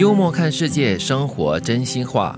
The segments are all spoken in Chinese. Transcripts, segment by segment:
幽默看世界，生活真心话。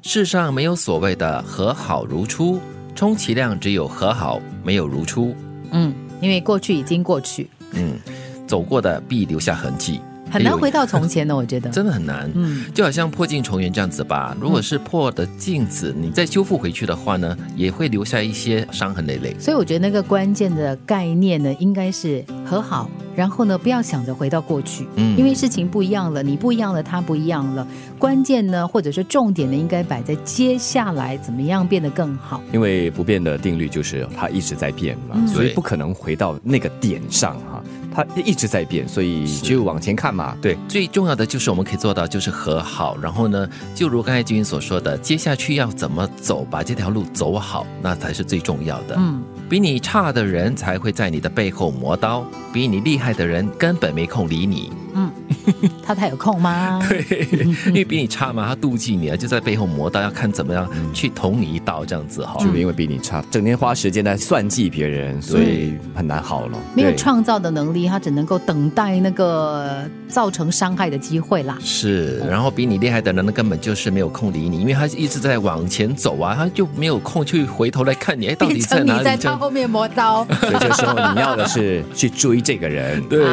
世上没有所谓的和好如初，充其量只有和好，没有如初。嗯，因为过去已经过去，嗯，走过的必留下痕迹。很难回到从前的，我觉得真的很难。嗯，就好像破镜重圆这样子吧。如果是破的镜子，你再修复回去的话呢，也会留下一些伤痕累累。所以我觉得那个关键的概念呢，应该是和好，然后呢，不要想着回到过去。嗯，因为事情不一样了，你不一样了，他不一样了。关键呢，或者说重点呢，应该摆在接下来怎么样变得更好。因为不变的定律就是它一直在变嘛，所以不可能回到那个点上哈。它一直在变，所以就往前看嘛。对，最重要的就是我们可以做到就是和好，然后呢，就如刚才君所说的，接下去要怎么走，把这条路走好，那才是最重要的。嗯，比你差的人才会在你的背后磨刀，比你厉害的人根本没空理你。嗯。他太有空吗？对，因为比你差嘛，他妒忌你啊，就在背后磨刀，要看怎么样去捅你一刀，这样子哈。就因为比你差，整天花时间在算计别人，所以很难好了。没有创造的能力，他只能够等待那个造成伤害的机会啦。是，然后比你厉害的人呢，根本就是没有空理你，因为他一直在往前走啊，他就没有空去回头来看你，哎，到底在哪里？在他后面磨刀。所以这时候你要的是去追这个人，对，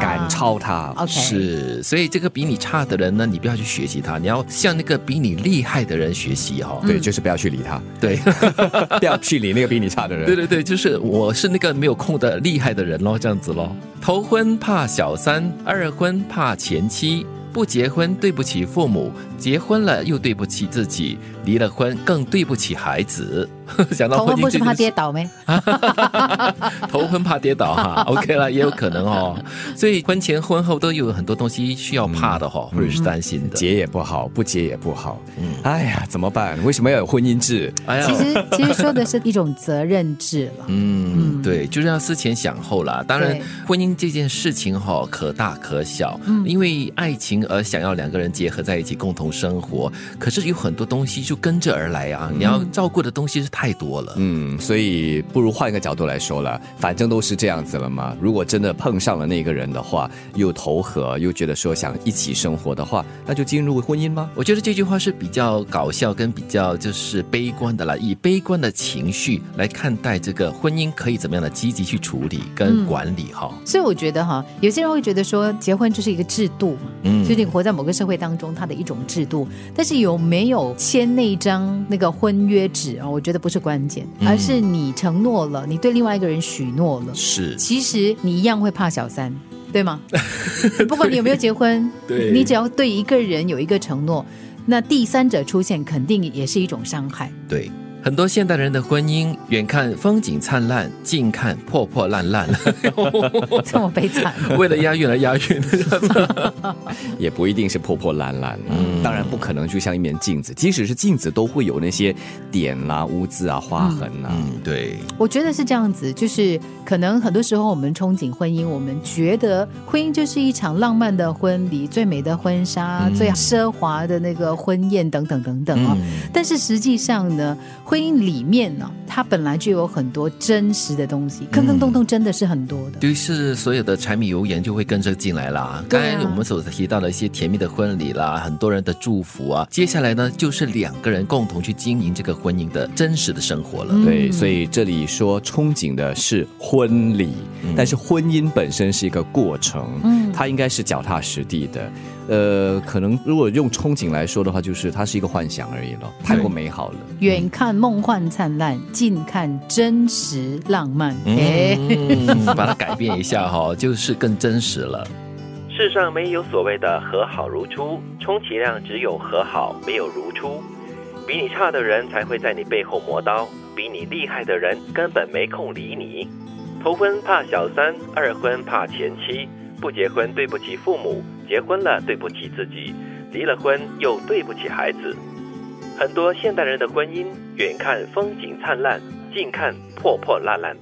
赶超他。OK，是。所以这个比你差的人呢，你不要去学习他，你要向那个比你厉害的人学习哈。对，就是不要去理他。对，不要去理那个比你差的人。对对对，就是我是那个没有空的厉害的人喽，这样子喽。头婚怕小三，二婚怕前妻，不结婚对不起父母，结婚了又对不起自己，离了婚更对不起孩子。想到头婚不是怕跌倒没？头婚怕跌倒哈，OK 了，也有可能哦。所以婚前婚后都有很多东西需要怕的哈，或者是担心的。结也不好，不结也不好。嗯，哎呀，怎么办？为什么要有婚姻制？哎呀，其实其实说的是一种责任制了。嗯，对，就是要思前想后啦。当然，婚姻这件事情哈，可大可小。嗯，因为爱情而想要两个人结合在一起共同生活，可是有很多东西就跟着而来啊。你要照顾的东西是。太多了，嗯，所以不如换一个角度来说了，反正都是这样子了嘛。如果真的碰上了那个人的话，又投合，又觉得说想一起生活的话，那就进入婚姻吗？我觉得这句话是比较搞笑跟比较就是悲观的了，以悲观的情绪来看待这个婚姻，可以怎么样的积极去处理跟管理哈。所以我觉得哈，有些人会觉得说结婚就是一个制度嘛，嗯，就是你活在某个社会当中，它的一种制度。但是有没有签那张那个婚约纸啊？我觉得。不是关键，而是你承诺了，你对另外一个人许诺了。是，其实你一样会怕小三，对吗？不管你有没有结婚，对，你只要对一个人有一个承诺，那第三者出现肯定也是一种伤害。对。很多现代人的婚姻，远看风景灿烂，近看破破烂烂。这么悲惨，为了押韵而押韵，也不一定是破破烂烂。嗯，当然不可能就像一面镜子，即使是镜子，都会有那些点啦、污渍啊、划痕啊。嗯，对。我觉得是这样子，就是可能很多时候我们憧憬婚姻，我们觉得婚姻就是一场浪漫的婚礼，最美的婚纱，最奢华的那个婚宴等等等等啊。但是实际上呢，婚婚姻里面呢，它本来就有很多真实的东西，坑坑洞洞真的是很多的。就是所有的柴米油盐就会跟着进来啦。刚才我们所提到的一些甜蜜的婚礼啦，很多人的祝福啊，接下来呢就是两个人共同去经营这个婚姻的真实的生活了。对，所以这里说憧憬的是婚礼，但是婚姻本身是一个过程，嗯，它应该是脚踏实地的。呃，可能如果用憧憬来说的话，就是它是一个幻想而已了，太过美好了。远看梦幻灿烂，近看真实浪漫。嗯，把它改变一下哈，就是更真实了。世上没有所谓的和好如初，充其量只有和好，没有如初。比你差的人才会在你背后磨刀，比你厉害的人根本没空理你。头婚怕小三，二婚怕前妻，不结婚对不起父母。结婚了对不起自己，离了婚又对不起孩子。很多现代人的婚姻，远看风景灿烂，近看破破烂烂。